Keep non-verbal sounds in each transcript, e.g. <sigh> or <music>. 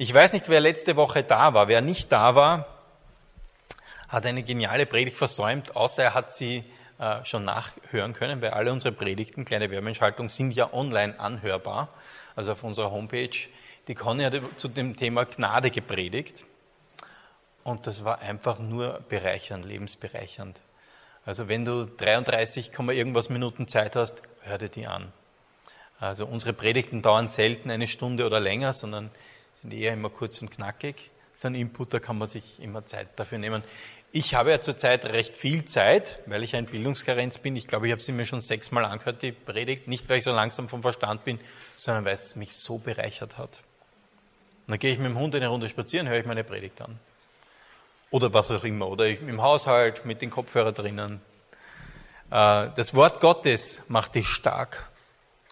Ich weiß nicht, wer letzte Woche da war. Wer nicht da war, hat eine geniale Predigt versäumt, außer er hat sie äh, schon nachhören können, weil alle unsere Predigten, kleine Werbeentschaltung, sind ja online anhörbar, also auf unserer Homepage. Die Conny hat zu dem Thema Gnade gepredigt und das war einfach nur bereichernd, lebensbereichernd. Also wenn du 33, irgendwas Minuten Zeit hast, hör dir die an. Also unsere Predigten dauern selten eine Stunde oder länger, sondern sind eher immer kurz und knackig. Das ist ein Input, da kann man sich immer Zeit dafür nehmen. Ich habe ja zurzeit recht viel Zeit, weil ich ein Bildungskarenz bin. Ich glaube, ich habe sie mir schon sechsmal angehört, die Predigt. Nicht, weil ich so langsam vom Verstand bin, sondern weil es mich so bereichert hat. Und dann gehe ich mit dem Hund eine Runde spazieren, höre ich meine Predigt an. Oder was auch immer. Oder im Haushalt mit den Kopfhörern drinnen. Äh, das Wort Gottes macht dich stark.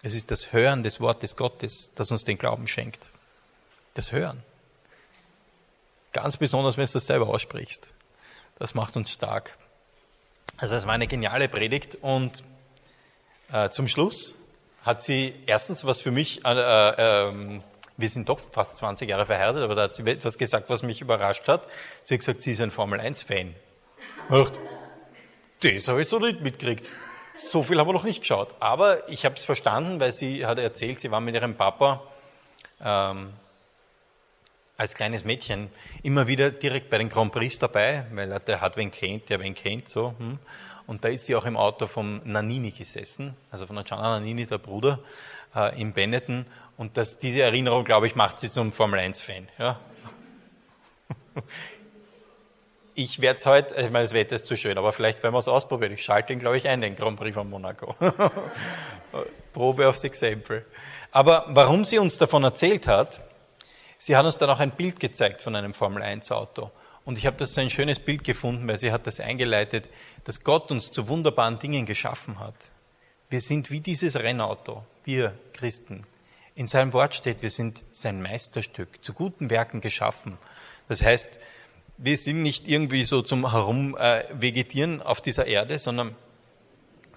Es ist das Hören des Wortes Gottes, das uns den Glauben schenkt. Das Hören. Ganz besonders, wenn du das selber aussprichst. Das macht uns stark. Also es war eine geniale Predigt und äh, zum Schluss hat sie erstens was für mich, äh, äh, wir sind doch fast 20 Jahre verheiratet, aber da hat sie etwas gesagt, was mich überrascht hat. Sie hat gesagt, sie ist ein Formel-1-Fan. Das habe ich so nicht mitgekriegt. So viel haben wir noch nicht geschaut. Aber ich habe es verstanden, weil sie hat erzählt, sie war mit ihrem Papa ähm, als kleines Mädchen immer wieder direkt bei den Grand Prix dabei, weil er der hat wen kennt, der wen kennt, so. Hm. Und da ist sie auch im Auto vom Nanini gesessen, also von der Gianna Nanini, der Bruder, äh, in Benetton. Und das, diese Erinnerung, glaube ich, macht sie zum Formel-1-Fan. Ja. <laughs> Ich werde es heute, ich meine, das Wetter ist zu schön, aber vielleicht werden wir es ausprobieren. Ich schalte ihn, glaube ich, ein, den Grand Prix von Monaco. <laughs> Probe aufs Exempel. Aber warum sie uns davon erzählt hat, Sie hat uns dann auch ein Bild gezeigt von einem Formel-1-Auto. Und ich habe das so ein schönes Bild gefunden, weil sie hat das eingeleitet, dass Gott uns zu wunderbaren Dingen geschaffen hat. Wir sind wie dieses Rennauto, wir Christen. In seinem Wort steht, wir sind sein Meisterstück, zu guten Werken geschaffen. Das heißt, wir sind nicht irgendwie so zum Herumvegetieren auf dieser Erde, sondern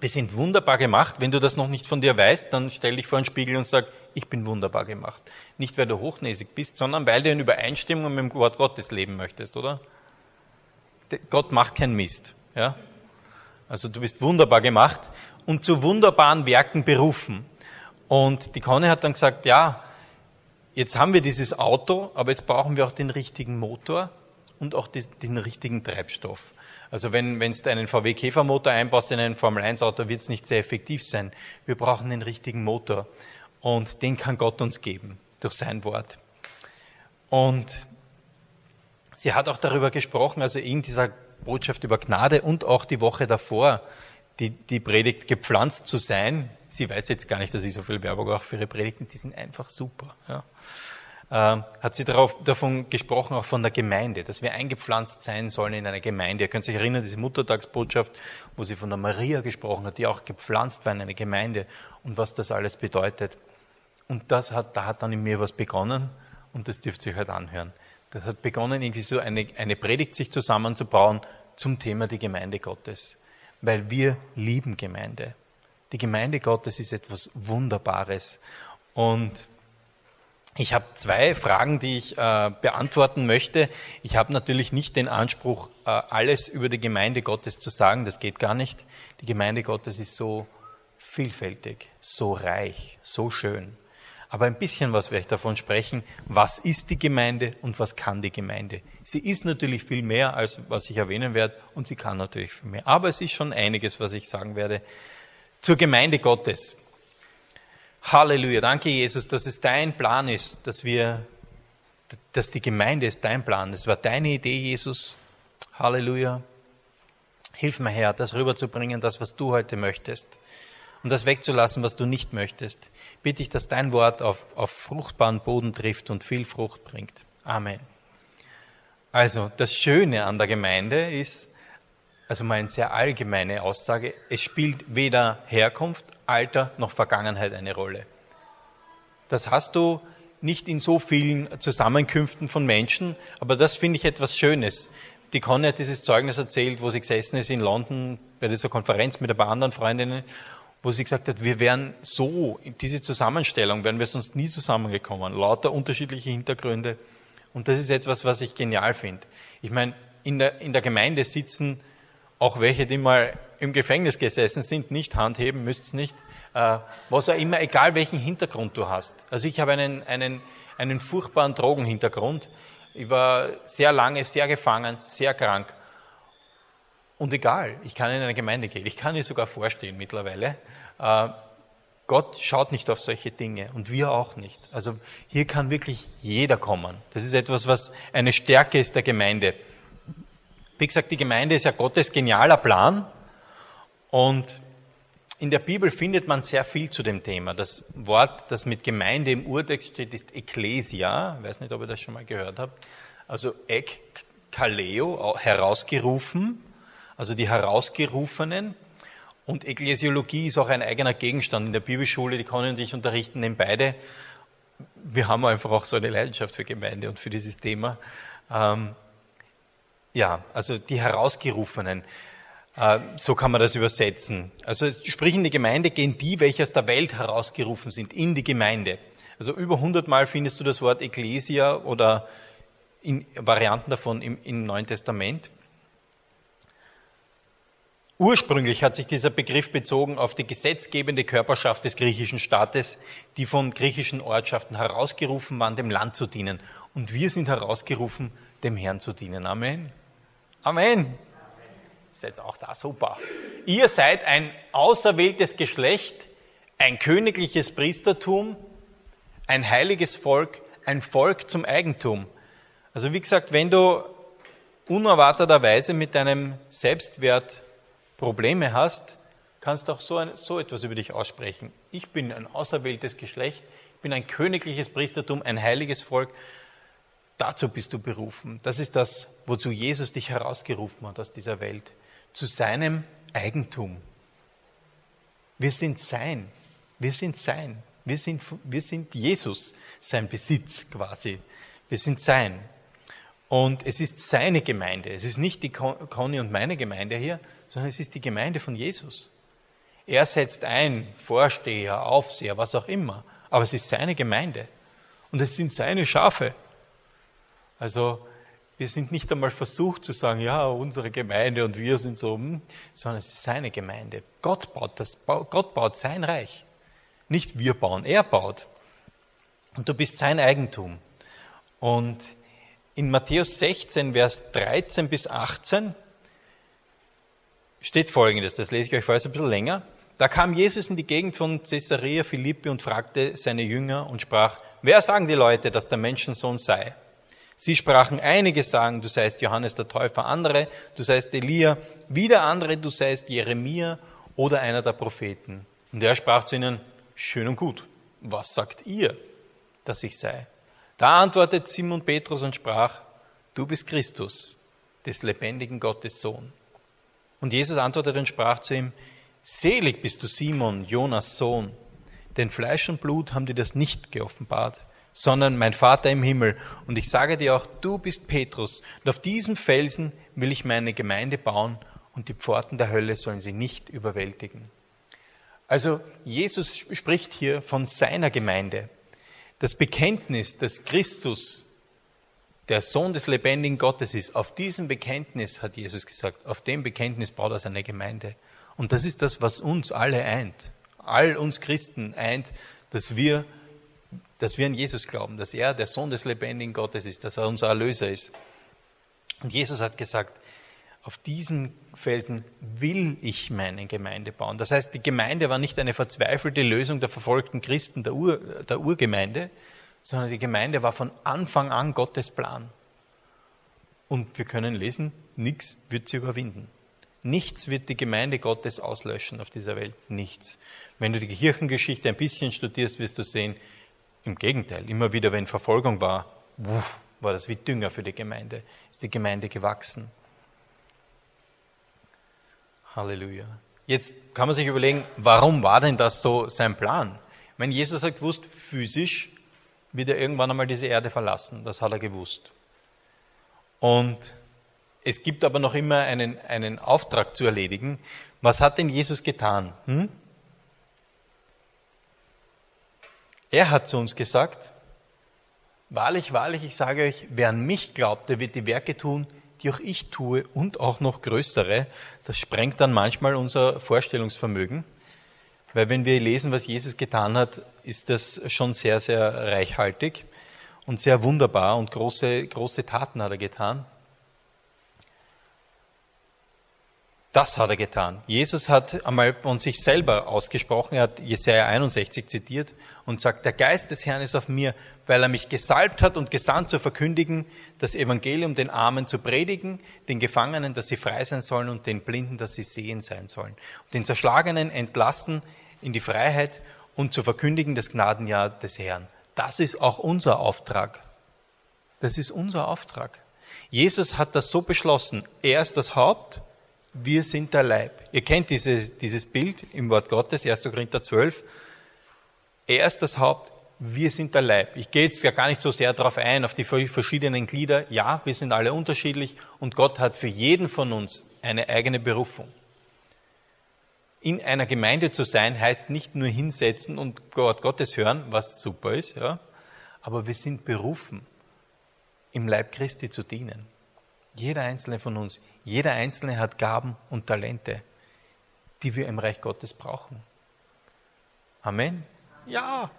wir sind wunderbar gemacht. Wenn du das noch nicht von dir weißt, dann stell dich vor einen Spiegel und sag, ich bin wunderbar gemacht. Nicht, weil du hochnäsig bist, sondern weil du in Übereinstimmung mit dem Wort Gottes leben möchtest, oder? Gott macht keinen Mist, ja? Also du bist wunderbar gemacht und zu wunderbaren Werken berufen. Und die Conny hat dann gesagt, ja, jetzt haben wir dieses Auto, aber jetzt brauchen wir auch den richtigen Motor und auch den richtigen Treibstoff. Also wenn, wenn du einen VW Käfermotor einbaust in ein Formel 1 Auto, wird es nicht sehr effektiv sein. Wir brauchen den richtigen Motor. Und den kann Gott uns geben durch sein Wort. Und sie hat auch darüber gesprochen, also in dieser Botschaft über Gnade und auch die Woche davor, die, die Predigt gepflanzt zu sein. Sie weiß jetzt gar nicht, dass ich so viel Werbung auch für ihre Predigten, die sind einfach super. Ja. Ähm, hat sie darauf, davon gesprochen, auch von der Gemeinde, dass wir eingepflanzt sein sollen in eine Gemeinde. Ihr könnt sich erinnern, diese Muttertagsbotschaft, wo sie von der Maria gesprochen hat, die auch gepflanzt war in eine Gemeinde und was das alles bedeutet. Und das hat, da hat dann in mir was begonnen und das dürft ihr euch halt anhören. Das hat begonnen, irgendwie so eine, eine Predigt sich zusammenzubauen zum Thema die Gemeinde Gottes. Weil wir lieben Gemeinde. Die Gemeinde Gottes ist etwas Wunderbares. Und ich habe zwei Fragen, die ich äh, beantworten möchte. Ich habe natürlich nicht den Anspruch, äh, alles über die Gemeinde Gottes zu sagen. Das geht gar nicht. Die Gemeinde Gottes ist so vielfältig, so reich, so schön. Aber ein bisschen was werde ich davon sprechen. Was ist die Gemeinde und was kann die Gemeinde? Sie ist natürlich viel mehr, als was ich erwähnen werde, und sie kann natürlich viel mehr. Aber es ist schon einiges, was ich sagen werde. Zur Gemeinde Gottes. Halleluja. Danke, Jesus, dass es dein Plan ist, dass wir, dass die Gemeinde ist dein Plan. Das war deine Idee, Jesus. Halleluja. Hilf mir, Herr, das rüberzubringen, das, was du heute möchtest und das wegzulassen, was du nicht möchtest. Bitte ich, dass dein Wort auf, auf fruchtbaren Boden trifft und viel Frucht bringt. Amen. Also, das Schöne an der Gemeinde ist, also mal eine sehr allgemeine Aussage, es spielt weder Herkunft, Alter noch Vergangenheit eine Rolle. Das hast du nicht in so vielen Zusammenkünften von Menschen, aber das finde ich etwas Schönes. Die Conny hat dieses Zeugnis erzählt, wo sie gesessen ist in London bei dieser Konferenz mit ein paar anderen Freundinnen wo sie gesagt hat, wir wären so, diese Zusammenstellung wären wir sonst nie zusammengekommen. Lauter unterschiedliche Hintergründe. Und das ist etwas, was ich genial finde. Ich meine, in der, in der Gemeinde sitzen auch welche, die mal im Gefängnis gesessen sind, nicht handheben, müsst nicht. Äh, was auch immer, egal welchen Hintergrund du hast. Also ich habe einen, einen, einen furchtbaren Drogenhintergrund. Ich war sehr lange sehr gefangen, sehr krank. Und egal, ich kann in eine Gemeinde gehen, ich kann ihr sogar vorstehen mittlerweile. Äh, Gott schaut nicht auf solche Dinge und wir auch nicht. Also hier kann wirklich jeder kommen. Das ist etwas, was eine Stärke ist der Gemeinde. Wie gesagt, die Gemeinde ist ja Gottes genialer Plan und in der Bibel findet man sehr viel zu dem Thema. Das Wort, das mit Gemeinde im Urtext steht, ist Ecclesia. Ich weiß nicht, ob ihr das schon mal gehört habt. Also Ek, Kaleo, herausgerufen also die Herausgerufenen. Und Ekklesiologie ist auch ein eigener Gegenstand in der Bibelschule, die Conny und ich unterrichten den beide. Wir haben einfach auch so eine Leidenschaft für Gemeinde und für dieses Thema. Ähm, ja, also die Herausgerufenen. Äh, so kann man das übersetzen. Also sprich in die Gemeinde gehen die, welche aus der Welt herausgerufen sind, in die Gemeinde. Also über 100 Mal findest du das Wort Ecclesia oder in Varianten davon im, im Neuen Testament. Ursprünglich hat sich dieser Begriff bezogen auf die gesetzgebende Körperschaft des griechischen Staates, die von griechischen Ortschaften herausgerufen waren, dem Land zu dienen. Und wir sind herausgerufen, dem Herrn zu dienen. Amen. Amen. Seid auch da super. Ihr seid ein auserwähltes Geschlecht, ein königliches Priestertum, ein heiliges Volk, ein Volk zum Eigentum. Also wie gesagt, wenn du unerwarteterweise mit deinem Selbstwert Probleme hast, kannst du auch so, ein, so etwas über dich aussprechen. Ich bin ein auserwähltes Geschlecht, ich bin ein königliches Priestertum, ein heiliges Volk. Dazu bist du berufen. Das ist das, wozu Jesus dich herausgerufen hat aus dieser Welt. Zu seinem Eigentum. Wir sind sein. Wir sind sein. Wir sind, wir sind Jesus, sein Besitz quasi. Wir sind sein. Und es ist seine Gemeinde. Es ist nicht die Conny und meine Gemeinde hier, sondern es ist die Gemeinde von Jesus. Er setzt ein, Vorsteher, Aufseher, was auch immer, aber es ist seine Gemeinde und es sind seine Schafe. Also wir sind nicht einmal versucht zu sagen, ja, unsere Gemeinde und wir sind so, hm, sondern es ist seine Gemeinde. Gott baut, das, Gott baut sein Reich. Nicht wir bauen, er baut. Und du bist sein Eigentum. Und in Matthäus 16, Vers 13 bis 18 steht Folgendes, das lese ich euch vor, ist ein bisschen länger. Da kam Jesus in die Gegend von Caesarea Philippi und fragte seine Jünger und sprach, wer sagen die Leute, dass der Menschensohn sei? Sie sprachen, einige sagen, du seist Johannes der Täufer, andere, du seist Elia, wieder andere, du seist Jeremia oder einer der Propheten. Und er sprach zu ihnen, schön und gut, was sagt ihr, dass ich sei? Da antwortet Simon Petrus und sprach, du bist Christus, des lebendigen Gottes Sohn. Und Jesus antwortete und sprach zu ihm, Selig bist du Simon, Jonas Sohn, denn Fleisch und Blut haben dir das nicht geoffenbart, sondern mein Vater im Himmel. Und ich sage dir auch, du bist Petrus, und auf diesem Felsen will ich meine Gemeinde bauen, und die Pforten der Hölle sollen sie nicht überwältigen. Also Jesus spricht hier von seiner Gemeinde. Das Bekenntnis, dass Christus der Sohn des lebendigen Gottes ist, auf diesem Bekenntnis, hat Jesus gesagt, auf dem Bekenntnis baut er seine Gemeinde. Und das ist das, was uns alle eint, all uns Christen eint, dass wir, dass wir an Jesus glauben, dass er der Sohn des lebendigen Gottes ist, dass er unser Erlöser ist. Und Jesus hat gesagt, auf diesem Felsen will ich meine Gemeinde bauen. Das heißt, die Gemeinde war nicht eine verzweifelte Lösung der verfolgten Christen der, Ur, der Urgemeinde, sondern die Gemeinde war von Anfang an Gottes Plan. Und wir können lesen, nichts wird sie überwinden. Nichts wird die Gemeinde Gottes auslöschen auf dieser Welt. Nichts. Wenn du die Kirchengeschichte ein bisschen studierst, wirst du sehen, im Gegenteil, immer wieder, wenn Verfolgung war, war das wie Dünger für die Gemeinde, ist die Gemeinde gewachsen. Halleluja. Jetzt kann man sich überlegen, warum war denn das so sein Plan? Ich meine, Jesus hat gewusst, physisch wird er irgendwann einmal diese Erde verlassen. Das hat er gewusst. Und es gibt aber noch immer einen, einen Auftrag zu erledigen. Was hat denn Jesus getan? Hm? Er hat zu uns gesagt, wahrlich, wahrlich, ich sage euch, wer an mich glaubt, der wird die Werke tun, die auch ich tue und auch noch größere. Das sprengt dann manchmal unser Vorstellungsvermögen. Weil wenn wir lesen, was Jesus getan hat, ist das schon sehr, sehr reichhaltig und sehr wunderbar und große, große Taten hat er getan. Das hat er getan. Jesus hat einmal von sich selber ausgesprochen, er hat Jesaja 61 zitiert und sagt, der Geist des Herrn ist auf mir, weil er mich gesalbt hat und gesandt zu verkündigen, das Evangelium den Armen zu predigen, den Gefangenen, dass sie frei sein sollen und den Blinden, dass sie sehen sein sollen. Und den Zerschlagenen entlassen in die Freiheit und zu verkündigen das Gnadenjahr des Herrn. Das ist auch unser Auftrag. Das ist unser Auftrag. Jesus hat das so beschlossen. Er ist das Haupt wir sind der Leib. Ihr kennt dieses, dieses Bild im Wort Gottes, 1. Korinther 12. Er ist das Haupt, wir sind der Leib. Ich gehe jetzt ja gar nicht so sehr darauf ein, auf die verschiedenen Glieder. Ja, wir sind alle unterschiedlich und Gott hat für jeden von uns eine eigene Berufung. In einer Gemeinde zu sein, heißt nicht nur hinsetzen und Wort Gottes hören, was super ist, ja, aber wir sind berufen, im Leib Christi zu dienen. Jeder einzelne von uns. Jeder Einzelne hat Gaben und Talente, die wir im Reich Gottes brauchen. Amen. Ja.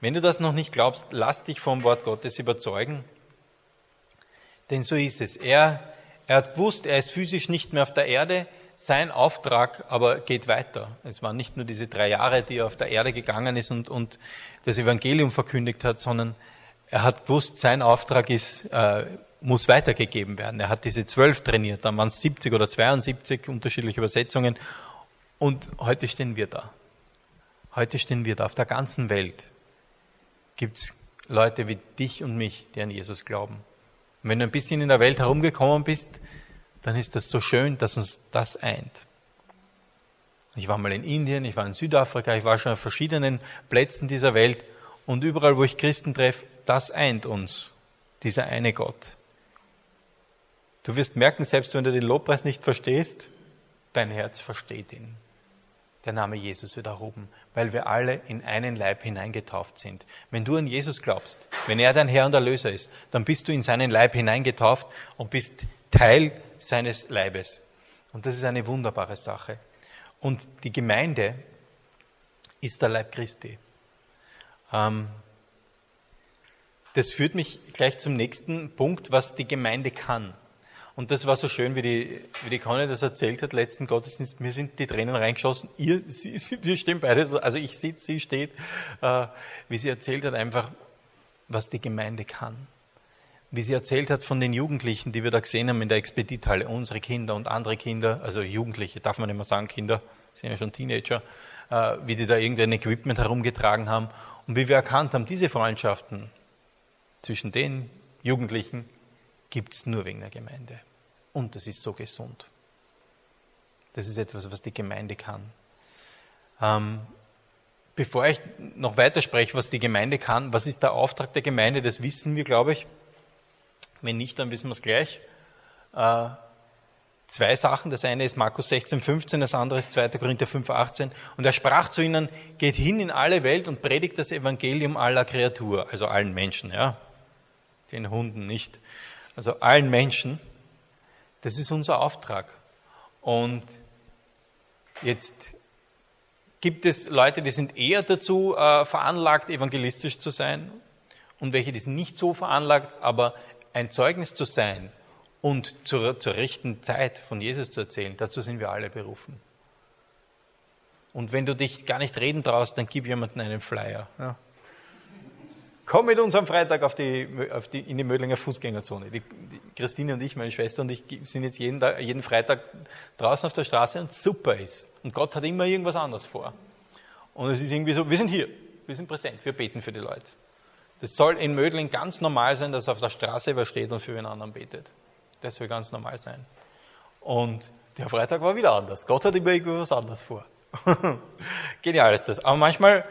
Wenn du das noch nicht glaubst, lass dich vom Wort Gottes überzeugen. Denn so ist es. Er, er hat gewusst, er ist physisch nicht mehr auf der Erde. Sein Auftrag aber geht weiter. Es waren nicht nur diese drei Jahre, die er auf der Erde gegangen ist und, und das Evangelium verkündigt hat, sondern er hat gewusst, sein Auftrag ist, äh, muss weitergegeben werden. Er hat diese zwölf trainiert, dann waren es 70 oder 72 unterschiedliche Übersetzungen. Und heute stehen wir da. Heute stehen wir da. Auf der ganzen Welt gibt es Leute wie dich und mich, die an Jesus glauben. Und wenn du ein bisschen in der Welt herumgekommen bist, dann ist das so schön, dass uns das eint. Ich war mal in Indien, ich war in Südafrika, ich war schon auf verschiedenen Plätzen dieser Welt und überall, wo ich Christen treffe, das eint uns, dieser eine Gott. Du wirst merken, selbst wenn du den Lobpreis nicht verstehst, dein Herz versteht ihn. Der Name Jesus wird erhoben, weil wir alle in einen Leib hineingetauft sind. Wenn du an Jesus glaubst, wenn er dein Herr und Erlöser ist, dann bist du in seinen Leib hineingetauft und bist Teil seines Leibes. Und das ist eine wunderbare Sache. Und die Gemeinde ist der Leib Christi. Ähm, das führt mich gleich zum nächsten Punkt, was die Gemeinde kann. Und das war so schön, wie die, wie die Conny das erzählt hat, letzten Gottesdienst. Mir sind die Tränen reingeschossen. Ihr, sie, sie, wir stehen beide so, also ich sitze, sie steht, äh, wie sie erzählt hat, einfach, was die Gemeinde kann. Wie sie erzählt hat von den Jugendlichen, die wir da gesehen haben in der Expedithalle, unsere Kinder und andere Kinder, also Jugendliche, darf man nicht mehr sagen, Kinder, sind ja schon Teenager, äh, wie die da irgendein Equipment herumgetragen haben und wie wir erkannt haben, diese Freundschaften zwischen den Jugendlichen gibt es nur wegen der Gemeinde. Und das ist so gesund. Das ist etwas, was die Gemeinde kann. Ähm, bevor ich noch weiter spreche, was die Gemeinde kann, was ist der Auftrag der Gemeinde, das wissen wir, glaube ich. Wenn nicht, dann wissen wir es gleich. Äh, zwei Sachen. Das eine ist Markus 16, 15, das andere ist 2. Korinther 5, 18. Und er sprach zu ihnen, geht hin in alle Welt und predigt das Evangelium aller Kreatur, also allen Menschen, ja. Den Hunden nicht. Also allen Menschen. Das ist unser Auftrag. Und jetzt gibt es Leute, die sind eher dazu äh, veranlagt, evangelistisch zu sein und welche, die sind nicht so veranlagt, aber ein Zeugnis zu sein und zur, zur rechten Zeit von Jesus zu erzählen, dazu sind wir alle berufen. Und wenn du dich gar nicht reden traust, dann gib jemandem einen Flyer. Ja. Komm mit uns am Freitag auf die, auf die, in die Mödlinger Fußgängerzone. Die, die Christine und ich, meine Schwester und ich sind jetzt jeden, Tag, jeden Freitag draußen auf der Straße und super ist. Und Gott hat immer irgendwas anderes vor. Und es ist irgendwie so, wir sind hier, wir sind präsent, wir beten für die Leute. Das soll in Mödling ganz normal sein, dass auf der Straße wer steht und für einen anderen betet. Das soll ganz normal sein. Und der Freitag war wieder anders. Gott hat immer irgendwas anderes vor. <laughs> Genial ist das. Aber manchmal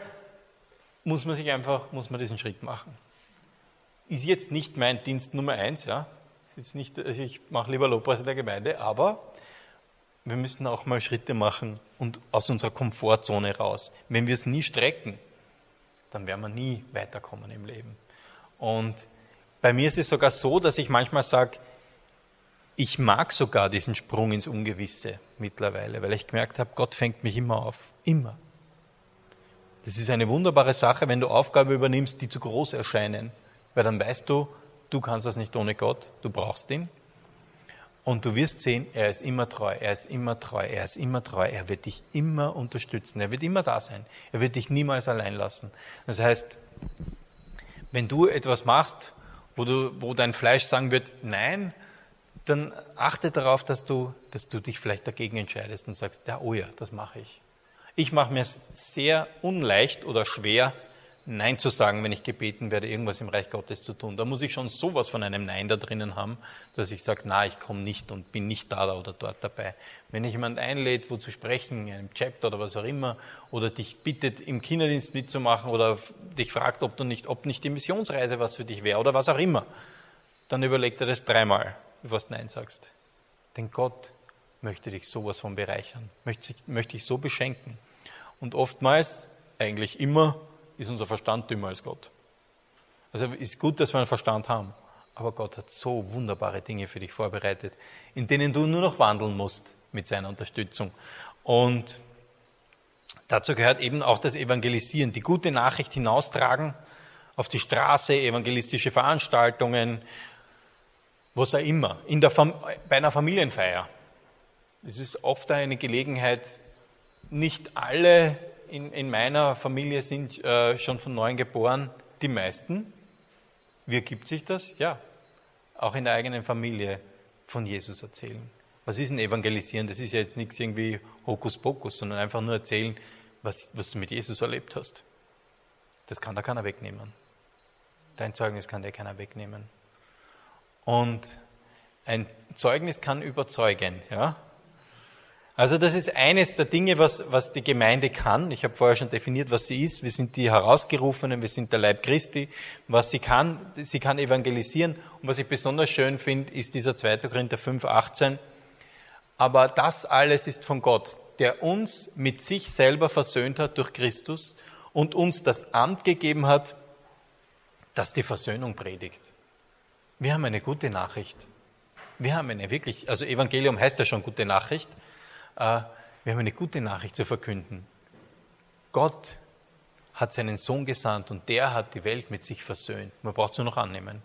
muss man sich einfach, muss man diesen Schritt machen. Ist jetzt nicht mein Dienst Nummer eins, ja. Ist jetzt nicht, also ich mache lieber Lobpreis in der Gemeinde, aber wir müssen auch mal Schritte machen und aus unserer Komfortzone raus. Wenn wir es nie strecken, dann werden wir nie weiterkommen im Leben. Und bei mir ist es sogar so, dass ich manchmal sage, ich mag sogar diesen Sprung ins Ungewisse mittlerweile, weil ich gemerkt habe, Gott fängt mich immer auf. Immer. Das ist eine wunderbare Sache, wenn du Aufgaben übernimmst, die zu groß erscheinen, weil dann weißt du, du kannst das nicht ohne Gott, du brauchst ihn. Und du wirst sehen, er ist immer treu, er ist immer treu, er ist immer treu, er wird dich immer unterstützen, er wird immer da sein, er wird dich niemals allein lassen. Das heißt, wenn du etwas machst, wo, du, wo dein Fleisch sagen wird, nein, dann achte darauf, dass du, dass du dich vielleicht dagegen entscheidest und sagst, ja, oh ja, das mache ich. Ich mache mir sehr unleicht oder schwer, Nein zu sagen, wenn ich gebeten werde, irgendwas im Reich Gottes zu tun. Da muss ich schon sowas von einem Nein da drinnen haben, dass ich sage, na, ich komme nicht und bin nicht da oder dort dabei. Wenn ich jemand einlädt, wo zu sprechen, in einem Chapter oder was auch immer, oder dich bittet, im Kinderdienst mitzumachen oder dich fragt, ob du nicht, ob nicht die Missionsreise was für dich wäre oder was auch immer, dann überleg dir das dreimal, bevor du Nein sagst. Denn Gott möchte dich sowas von bereichern, möchte dich so beschenken. Und oftmals, eigentlich immer, ist unser Verstand dümmer als Gott. Also ist gut, dass wir einen Verstand haben, aber Gott hat so wunderbare Dinge für dich vorbereitet, in denen du nur noch wandeln musst mit seiner Unterstützung. Und dazu gehört eben auch das Evangelisieren, die gute Nachricht hinaustragen auf die Straße, evangelistische Veranstaltungen, was auch immer, in der bei einer Familienfeier. Es ist oft eine Gelegenheit, nicht alle in, in meiner Familie sind äh, schon von neuem geboren, die meisten. Wie ergibt sich das? Ja, auch in der eigenen Familie von Jesus erzählen. Was ist ein Evangelisieren? Das ist ja jetzt nichts irgendwie Hokuspokus, sondern einfach nur erzählen, was, was du mit Jesus erlebt hast. Das kann da keiner wegnehmen. Dein Zeugnis kann dir keiner wegnehmen. Und ein Zeugnis kann überzeugen, ja. Also das ist eines der Dinge, was, was die Gemeinde kann. Ich habe vorher schon definiert, was sie ist. Wir sind die Herausgerufenen, wir sind der Leib Christi. Was sie kann, sie kann evangelisieren. Und was ich besonders schön finde, ist dieser 2. Korinther 5, 18. Aber das alles ist von Gott, der uns mit sich selber versöhnt hat durch Christus und uns das Amt gegeben hat, das die Versöhnung predigt. Wir haben eine gute Nachricht. Wir haben eine wirklich, also Evangelium heißt ja schon gute Nachricht. Äh, wir haben eine gute Nachricht zu verkünden. Gott hat seinen Sohn gesandt und der hat die Welt mit sich versöhnt. Man braucht es nur noch annehmen.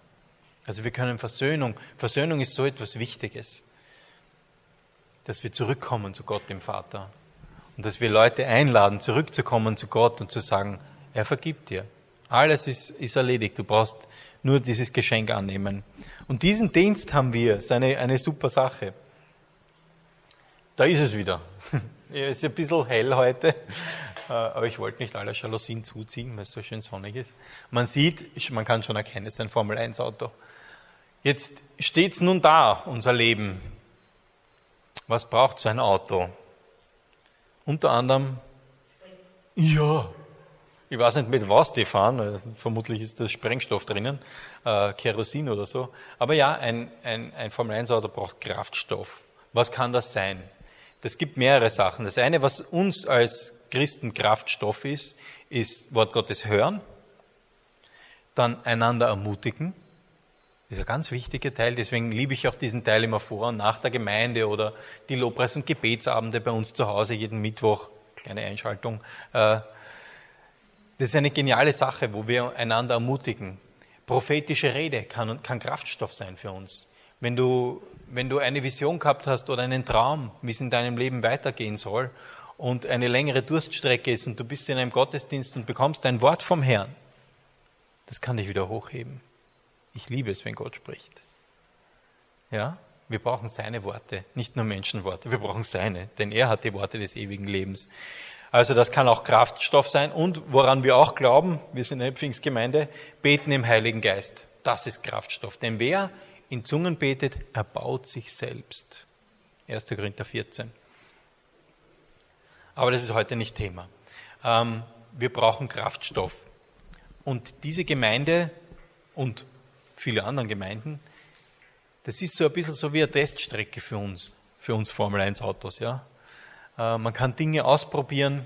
Also wir können Versöhnung, Versöhnung ist so etwas Wichtiges, dass wir zurückkommen zu Gott, dem Vater. Und dass wir Leute einladen, zurückzukommen zu Gott und zu sagen, er vergibt dir. Alles ist, ist erledigt. Du brauchst nur dieses Geschenk annehmen. Und diesen Dienst haben wir. Das ist eine, eine super Sache. Da ist es wieder. <laughs> Es ist ein bisschen hell heute, äh, aber ich wollte nicht alle Jalousien zuziehen, weil es so schön sonnig ist. Man sieht, man kann schon erkennen, es ist ein Formel-1-Auto. Jetzt steht es nun da, unser Leben. Was braucht so ein Auto? Unter anderem, ja, ich weiß nicht, mit was die fahren, vermutlich ist da Sprengstoff drinnen, äh, Kerosin oder so. Aber ja, ein, ein, ein Formel-1-Auto braucht Kraftstoff. Was kann das sein? Das gibt mehrere Sachen. Das eine, was uns als Christen Kraftstoff ist, ist Wort Gottes hören, dann einander ermutigen. Das ist ein ganz wichtiger Teil, deswegen liebe ich auch diesen Teil immer vor und nach der Gemeinde oder die Lobpreis- und Gebetsabende bei uns zu Hause jeden Mittwoch. Kleine Einschaltung. Äh, das ist eine geniale Sache, wo wir einander ermutigen. Prophetische Rede kann, kann Kraftstoff sein für uns. Wenn du wenn du eine Vision gehabt hast oder einen Traum, wie es in deinem Leben weitergehen soll und eine längere Durststrecke ist und du bist in einem Gottesdienst und bekommst ein Wort vom Herrn, das kann dich wieder hochheben. Ich liebe es, wenn Gott spricht. Ja, wir brauchen seine Worte, nicht nur Menschenworte, wir brauchen seine, denn er hat die Worte des ewigen Lebens. Also das kann auch Kraftstoff sein und woran wir auch glauben, wir sind eine Pfingstgemeinde, beten im Heiligen Geist. Das ist Kraftstoff. Denn wer in Zungen betet, erbaut sich selbst. 1. Korinther 14. Aber das ist heute nicht Thema. Ähm, wir brauchen Kraftstoff. Und diese Gemeinde und viele andere Gemeinden, das ist so ein bisschen so wie eine Teststrecke für uns, für uns Formel 1 Autos, ja. Äh, man kann Dinge ausprobieren.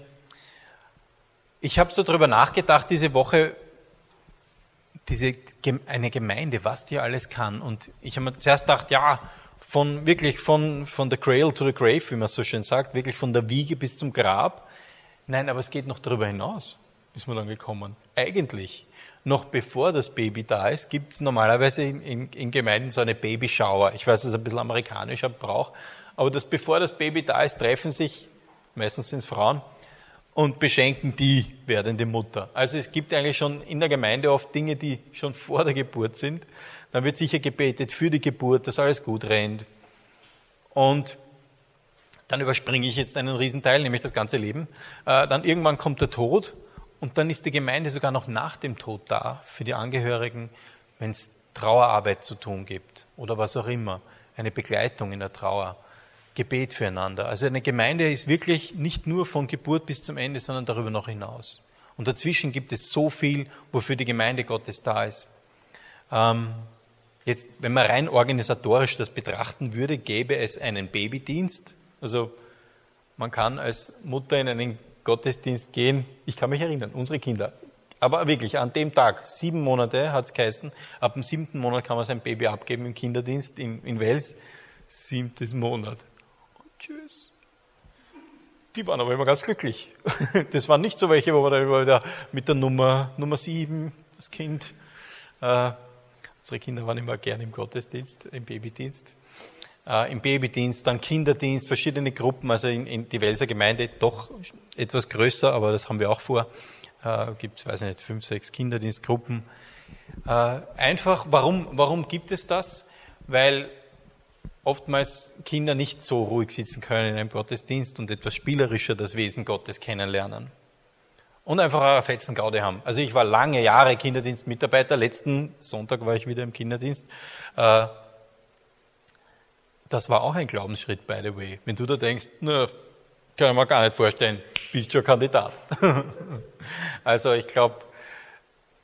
Ich habe so darüber nachgedacht diese Woche, diese, eine Gemeinde, was die alles kann. Und ich habe mir zuerst gedacht, ja, von wirklich von, von the cradle to the grave, wie man so schön sagt, wirklich von der Wiege bis zum Grab. Nein, aber es geht noch darüber hinaus, ist man dann gekommen. Eigentlich, noch bevor das Baby da ist, gibt es normalerweise in, in, in, Gemeinden so eine Babyshower. Ich weiß, das ist ein bisschen amerikanischer Brauch, aber das, bevor das Baby da ist, treffen sich, meistens sind es Frauen, und beschenken die werdende Mutter. Also es gibt eigentlich schon in der Gemeinde oft Dinge, die schon vor der Geburt sind. Dann wird sicher gebetet für die Geburt, dass alles gut rennt. Und dann überspringe ich jetzt einen Riesenteil, nämlich das ganze Leben. Äh, dann irgendwann kommt der Tod und dann ist die Gemeinde sogar noch nach dem Tod da für die Angehörigen, wenn es Trauerarbeit zu tun gibt oder was auch immer, eine Begleitung in der Trauer. Gebet füreinander. Also eine Gemeinde ist wirklich nicht nur von Geburt bis zum Ende, sondern darüber noch hinaus. Und dazwischen gibt es so viel, wofür die Gemeinde Gottes da ist. Ähm, jetzt, wenn man rein organisatorisch das betrachten würde, gäbe es einen Babydienst. Also man kann als Mutter in einen Gottesdienst gehen. Ich kann mich erinnern, unsere Kinder. Aber wirklich, an dem Tag, sieben Monate hat es geheißen, ab dem siebten Monat kann man sein Baby abgeben im Kinderdienst in, in Wels. Siebtes Monat. Tschüss. Die waren aber immer ganz glücklich. <laughs> Das waren nicht so welche, wo man dann immer wieder mit der Nummer, Nummer sieben, das Kind, äh, unsere Kinder waren immer gerne im Gottesdienst, im Babydienst, äh, im Babydienst, dann Kinderdienst, verschiedene Gruppen, also in, in die Welser Gemeinde doch etwas größer, aber das haben wir auch vor. Äh, gibt es, weiß ich nicht, fünf, sechs Kinderdienstgruppen. Äh, einfach, warum, warum gibt es das? Weil oftmals Kinder nicht so ruhig sitzen können in einem Gottesdienst und etwas spielerischer das Wesen Gottes kennenlernen. Und einfach eine Fetzengaude haben. Also ich war lange Jahre Kinderdienstmitarbeiter. Letzten Sonntag war ich wieder im Kinderdienst. Äh, das war auch ein Glaubensschritt, by the way. Wenn du da denkst, na, kann ich mir gar nicht vorstellen, bist schon Kandidat. <laughs> also ich glaube,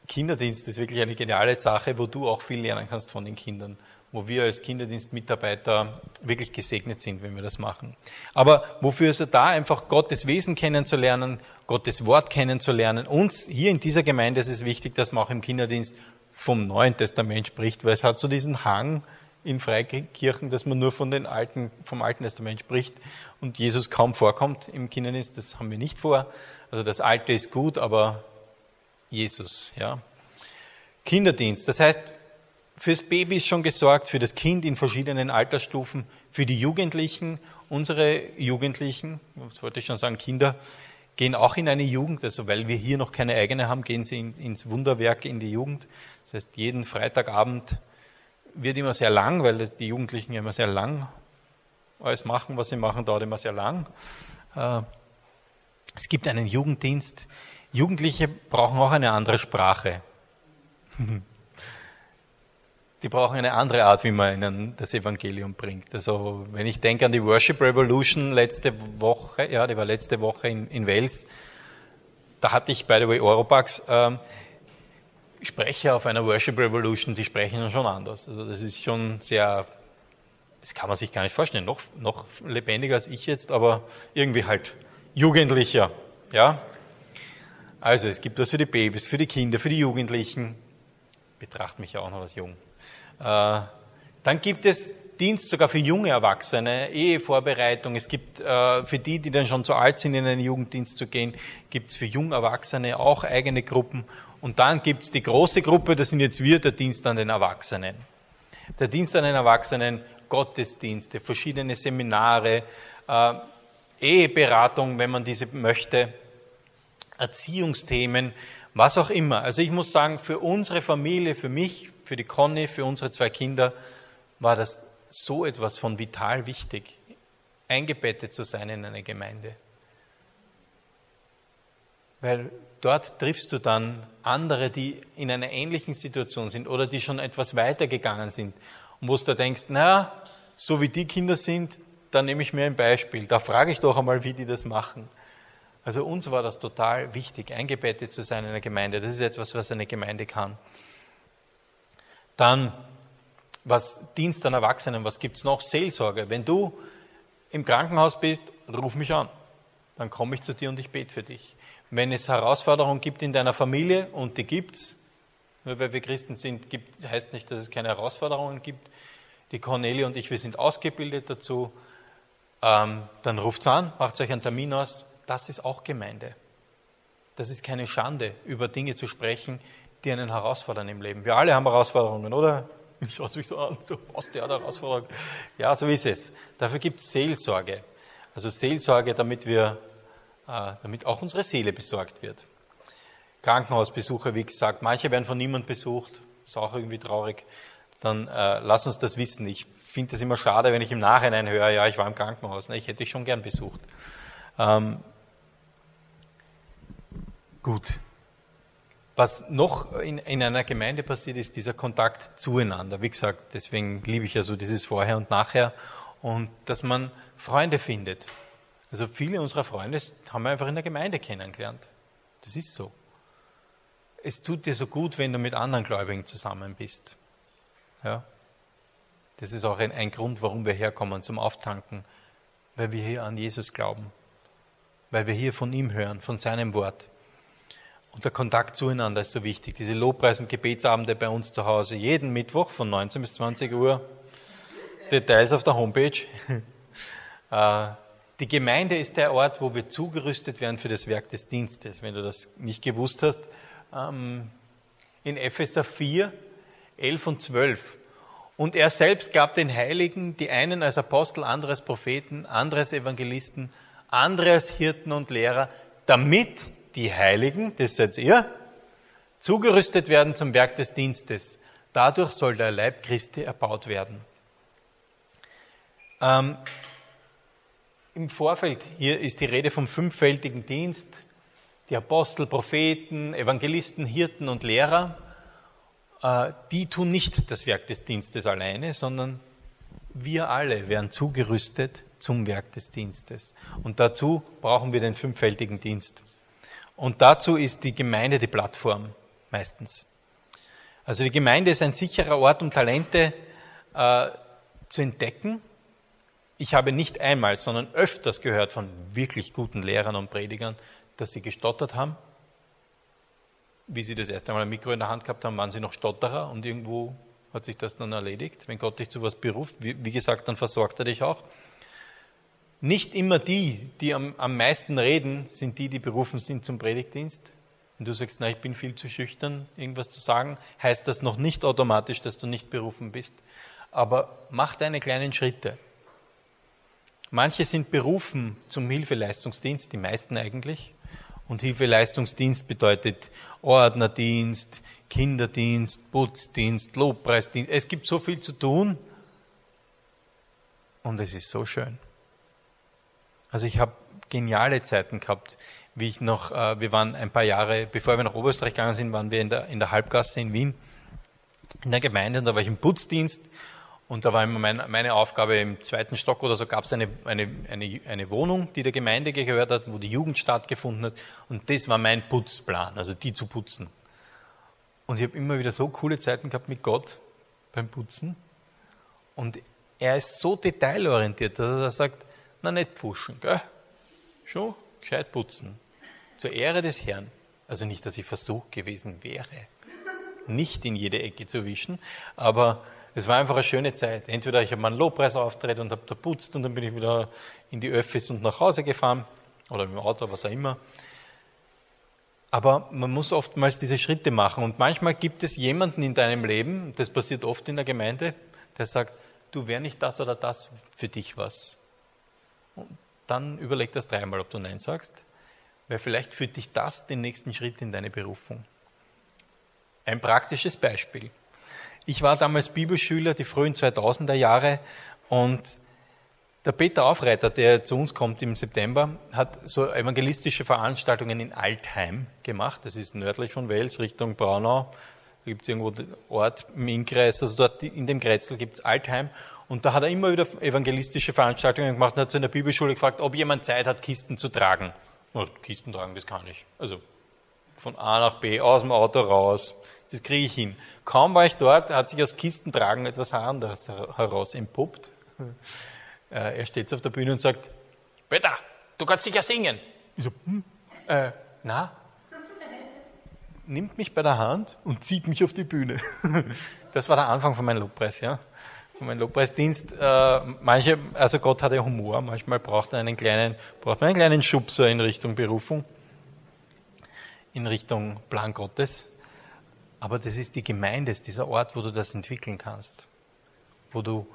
Kinderdienst ist wirklich eine geniale Sache, wo du auch viel lernen kannst von den Kindern wo wir als Kinderdienstmitarbeiter wirklich gesegnet sind, wenn wir das machen. Aber wofür ist er da? Einfach Gottes Wesen kennenzulernen, Gottes Wort kennenzulernen. Uns hier in dieser Gemeinde ist es wichtig, dass man auch im Kinderdienst vom Neuen Testament spricht, weil es hat so diesen Hang in Freikirchen, dass man nur von den alten, vom Alten Testament spricht und Jesus kaum vorkommt im Kinderdienst. Das haben wir nicht vor. Also das Alte ist gut, aber Jesus, ja. Kinderdienst. Das heißt, Fürs Baby ist schon gesorgt, für das Kind in verschiedenen Altersstufen, für die Jugendlichen. Unsere Jugendlichen, das wollte ich schon sagen, Kinder, gehen auch in eine Jugend, also weil wir hier noch keine eigene haben, gehen sie in, ins Wunderwerk in die Jugend. Das heißt, jeden Freitagabend wird immer sehr lang, weil das die Jugendlichen immer sehr lang alles machen, was sie machen, dauert immer sehr lang. Äh, es gibt einen Jugenddienst. Jugendliche brauchen auch eine andere Sprache. <laughs> die brauchen eine andere Art, wie man ihnen das Evangelium bringt. Also wenn ich denke an die Worship Revolution letzte Woche, ja, die war letzte Woche in, in Wales, da hatte ich, by the way, Europax, ähm, Sprecher auf einer Worship Revolution, die sprechen dann schon anders. Also das ist schon sehr, das kann man sich gar nicht vorstellen, noch, noch lebendiger als ich jetzt, aber irgendwie halt jugendlicher, ja. Also es gibt was für die Babys, für die Kinder, für die Jugendlichen. Betrachte mich ja auch noch als jung. Äh, dann gibt es Dienst sogar für junge Erwachsene, Ehevorbereitung. Es gibt äh, für die, die dann schon zu alt sind, in einen Jugenddienst zu gehen, gibt es für junge Erwachsene auch eigene Gruppen. Und dann gibt es die große Gruppe, das sind jetzt wir, der Dienst an den Erwachsenen. Der Dienst an den Erwachsenen, Gottesdienste, verschiedene Seminare, äh, Eheberatung, wenn man diese möchte, Erziehungsthemen, was auch immer. Also ich muss sagen, für unsere Familie, für mich, für die Conny, für unsere zwei Kinder war das so etwas von vital wichtig, eingebettet zu sein in eine Gemeinde. Weil dort triffst du dann andere, die in einer ähnlichen Situation sind oder die schon etwas weiter gegangen sind und wo du denkst, naja, so wie die Kinder sind, da nehme ich mir ein Beispiel. Da frage ich doch einmal, wie die das machen. Also uns war das total wichtig, eingebettet zu sein in einer Gemeinde. Das ist etwas, was eine Gemeinde kann. Dann, was Dienst an Erwachsenen, was gibt's noch? Seelsorge. Wenn du im Krankenhaus bist, ruf mich an. Dann komme ich zu dir und ich bete für dich. wenn es Herausforderungen gibt in deiner Familie, und die gibt's, nur weil wir Christen sind, gibt, heißt nicht, dass es keine Herausforderungen gibt. Die Cornelia und ich, wir sind ausgebildet dazu. Ähm, dann ruft's an, macht euch einen Termin aus. Das ist auch Gemeinde. Das ist keine Schande, über Dinge zu sprechen, die einen herausfordern im Leben. Wir alle haben Herausforderungen, oder? <laughs> Ich schaue mich so an, so, was der hat Herausforderung. Ja, so ist es. Dafür gibt es Seelsorge. Also Seelsorge, damit wir, äh, damit auch unsere Seele besorgt wird. Krankenhausbesuche, wie gesagt, manche werden von niemand besucht, ist auch irgendwie traurig. Dann äh, lass uns das wissen. Ich finde es immer schade, wenn ich im Nachhinein höre, ja, ich war im Krankenhaus. Ne, ich hätte dich schon gern besucht. Ähm, gut. Was noch in, in, einer Gemeinde passiert, ist dieser Kontakt zueinander. Wie gesagt, deswegen liebe ich ja so dieses Vorher und Nachher und dass man Freunde findet. Also viele unserer Freunde haben wir einfach in der Gemeinde kennengelernt. Das ist so. Es tut dir so gut, wenn du mit anderen Gläubigen zusammen bist. Ja. Das ist auch ein, ein Grund, warum wir herkommen zum Auftanken, weil wir hier an Jesus glauben, weil wir hier von ihm hören, von seinem Wort. Und der Kontakt zueinander ist so wichtig. Diese Lobpreis- und Gebetsabende bei uns zu Hause, jeden Mittwoch von 19 bis 20 Uhr. Details auf der Homepage. <laughs> Äh, die Gemeinde ist der Ort, wo wir zugerüstet werden für das Werk des Dienstes. Wenn du das nicht gewusst hast, ähm, in Epheser 4, 11 und 12. Und er selbst gab den Heiligen, die einen als Apostel, andere als Propheten, andere als Evangelisten, andere als Hirten und Lehrer, damit die Heiligen, das seid ihr, zugerüstet werden zum Werk des Dienstes. Dadurch soll der Leib Christi erbaut werden. Ähm, Im Vorfeld hier ist die Rede vom fünffältigen Dienst. Die Apostel, Propheten, Evangelisten, Hirten und Lehrer, äh, die tun nicht das Werk des Dienstes alleine, sondern wir alle werden zugerüstet zum Werk des Dienstes. Und dazu brauchen wir den fünffältigen Dienst. Und dazu ist die Gemeinde die Plattform meistens. Also die Gemeinde ist ein sicherer Ort, um Talente äh, zu entdecken. Ich habe nicht einmal, sondern öfters gehört von wirklich guten Lehrern und Predigern, dass sie gestottert haben. Wie sie das erste Mal ein Mikro in der Hand gehabt haben, waren sie noch Stotterer und irgendwo hat sich das dann erledigt. Wenn Gott dich zu was beruft, wie, wie gesagt, dann versorgt er dich auch nicht immer die, die am, am meisten reden, sind die, die berufen sind zum Predigtdienst. Wenn du sagst, na, ich bin viel zu schüchtern, irgendwas zu sagen, heißt das noch nicht automatisch, dass du nicht berufen bist. Aber mach deine kleinen Schritte. Manche sind berufen zum Hilfeleistungsdienst, die meisten eigentlich. Und Hilfeleistungsdienst bedeutet Ordnerdienst, Kinderdienst, Putzdienst, Lobpreisdienst. Es gibt so viel zu tun und es ist so schön. Also ich habe geniale Zeiten gehabt, wie ich noch, äh, wir waren ein paar Jahre, bevor wir nach Oberösterreich gegangen sind, waren wir in der, in der Halbgasse in Wien, in der Gemeinde, und da war ich im Putzdienst, und da war immer mein, meine Aufgabe im zweiten Stock oder so gab es eine, eine, eine, eine Wohnung, die der Gemeinde gehört hat, wo die Jugend stattgefunden hat, und das war mein Putzplan, also die zu putzen. Und ich habe immer wieder so coole Zeiten gehabt mit Gott beim Putzen, und er ist so detailorientiert, dass er sagt, na nicht pfuschen, gell? Schon gescheit putzen. Zur Ehre des Herrn. Also nicht, dass ich versucht gewesen wäre, nicht in jede Ecke zu wischen, aber es war einfach eine schöne Zeit. Entweder ich habe mal einen Lobpreisauftritt und habe da putzt und dann bin ich wieder in die Öffis und nach Hause gefahren oder mit dem Auto, was auch immer. Aber man muss oftmals diese Schritte machen und manchmal gibt es jemanden in deinem Leben, das passiert oft in der Gemeinde, der sagt, du wäre nicht das oder das für dich was. Und dann überleg das dreimal, ob du Nein sagst, weil vielleicht führt dich das den nächsten Schritt in deine Berufung. Ein praktisches Beispiel. Ich war damals Bibelschüler, die frühen 2000er Jahre, und der Peter Aufreiter, der zu uns kommt im September, hat so evangelistische Veranstaltungen in Altheim gemacht. Das ist nördlich von Wels, Richtung Braunau. Da gibt es irgendwo den Ort im Innkreis, also dort in dem Kretzel gibt es Altheim. Und da hat er immer wieder evangelistische Veranstaltungen gemacht und hat zu einer Bibelschule gefragt, ob jemand Zeit hat, Kisten zu tragen. Oh, Kisten tragen, das kann ich. Also von A nach B, aus dem Auto raus, das kriege ich hin. Kaum war ich dort, hat sich aus Kistentragen etwas anderes heraus entpuppt. <laughs> Äh, er steht auf der Bühne und sagt, Peter, du kannst sicher singen. Ich so, hm, äh, Na, nimmt mich bei der Hand und zieht mich auf die Bühne. <laughs> Das war der Anfang von meinem Lobpreis, ja. Von meinem Lobpreisdienst. Äh, manche, also Gott hat ja Humor. Manchmal braucht er einen kleinen, braucht man einen kleinen Schubser in Richtung Berufung, in Richtung Plan Gottes. Aber das ist die Gemeinde, ist dieser Ort, wo du das entwickeln kannst. Wo du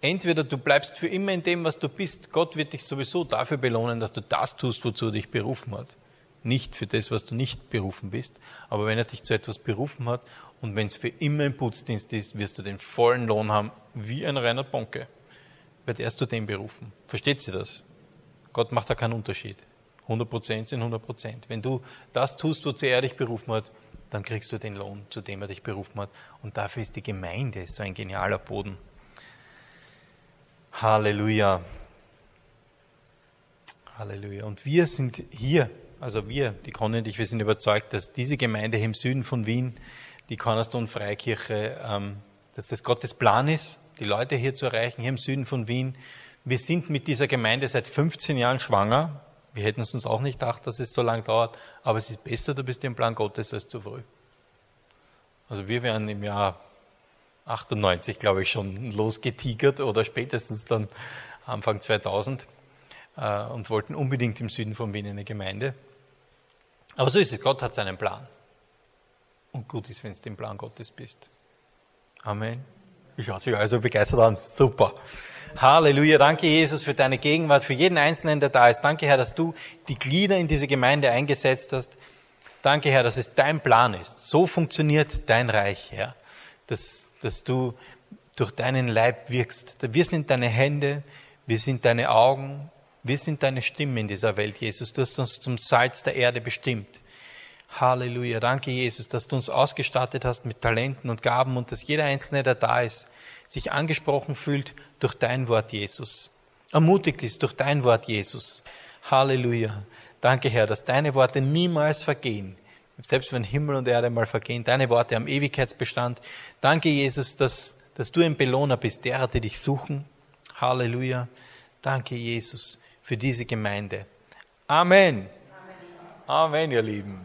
entweder du bleibst für immer in dem, was du bist. Gott wird dich sowieso dafür belohnen, dass du das tust, wozu er dich berufen hat nicht für das, was du nicht berufen bist. Aber wenn er dich zu etwas berufen hat und wenn es für immer im Putzdienst ist, wirst du den vollen Lohn haben, wie ein reiner Bonke. Wird erst zu dem berufen. Versteht sie das? Gott macht da keinen Unterschied. 100% sind 100%. Wenn du das tust, wozu er dich berufen hat, dann kriegst du den Lohn, zu dem er dich berufen hat. Und dafür ist die Gemeinde so ein genialer Boden. Halleluja. Halleluja. Und wir sind hier also wir, die Conny und ich, wir sind überzeugt, dass diese Gemeinde im Süden von Wien, die Cornerstone Freikirche, ähm, dass das Gottes Plan ist, die Leute hier zu erreichen, hier im Süden von Wien. Wir sind mit dieser Gemeinde seit 15 Jahren schwanger. Wir hätten es uns auch nicht gedacht, dass es so lange dauert, aber es ist besser, du bist im Plan Gottes als zu früh. Also wir wären im Jahr 98, glaube ich, schon losgetigert oder spätestens dann Anfang 2000 äh, und wollten unbedingt im Süden von Wien eine Gemeinde. Aber so ist es. Gott hat seinen Plan. Und gut ist, wenn du im Plan Gottes bist. Amen. Ich schaue sich also begeistert an. Super. Halleluja. Danke, Jesus, für deine Gegenwart, für jeden Einzelnen, der da ist. Danke, Herr, dass du die Glieder in diese Gemeinde eingesetzt hast. Danke, Herr, dass es dein Plan ist. So funktioniert dein Reich, Herr. Dass, dass du durch deinen Leib wirkst. Wir sind deine Hände, wir sind deine Augen, wir sind deine Stimme in dieser Welt, Jesus. Du hast uns zum Salz der Erde bestimmt. Halleluja. Danke, Jesus, dass du uns ausgestattet hast mit Talenten und Gaben und dass jeder Einzelne, der da ist, sich angesprochen fühlt durch dein Wort, Jesus. Ermutigt ist durch dein Wort, Jesus. Halleluja. Danke, Herr, dass deine Worte niemals vergehen. Selbst wenn Himmel und Erde mal vergehen, deine Worte haben Ewigkeitsbestand. Danke, Jesus, dass, dass du ein Belohner bist, derer, die dich suchen. Halleluja. Danke, Jesus für diese Gemeinde. Amen. Amen, Amen ihr Lieben.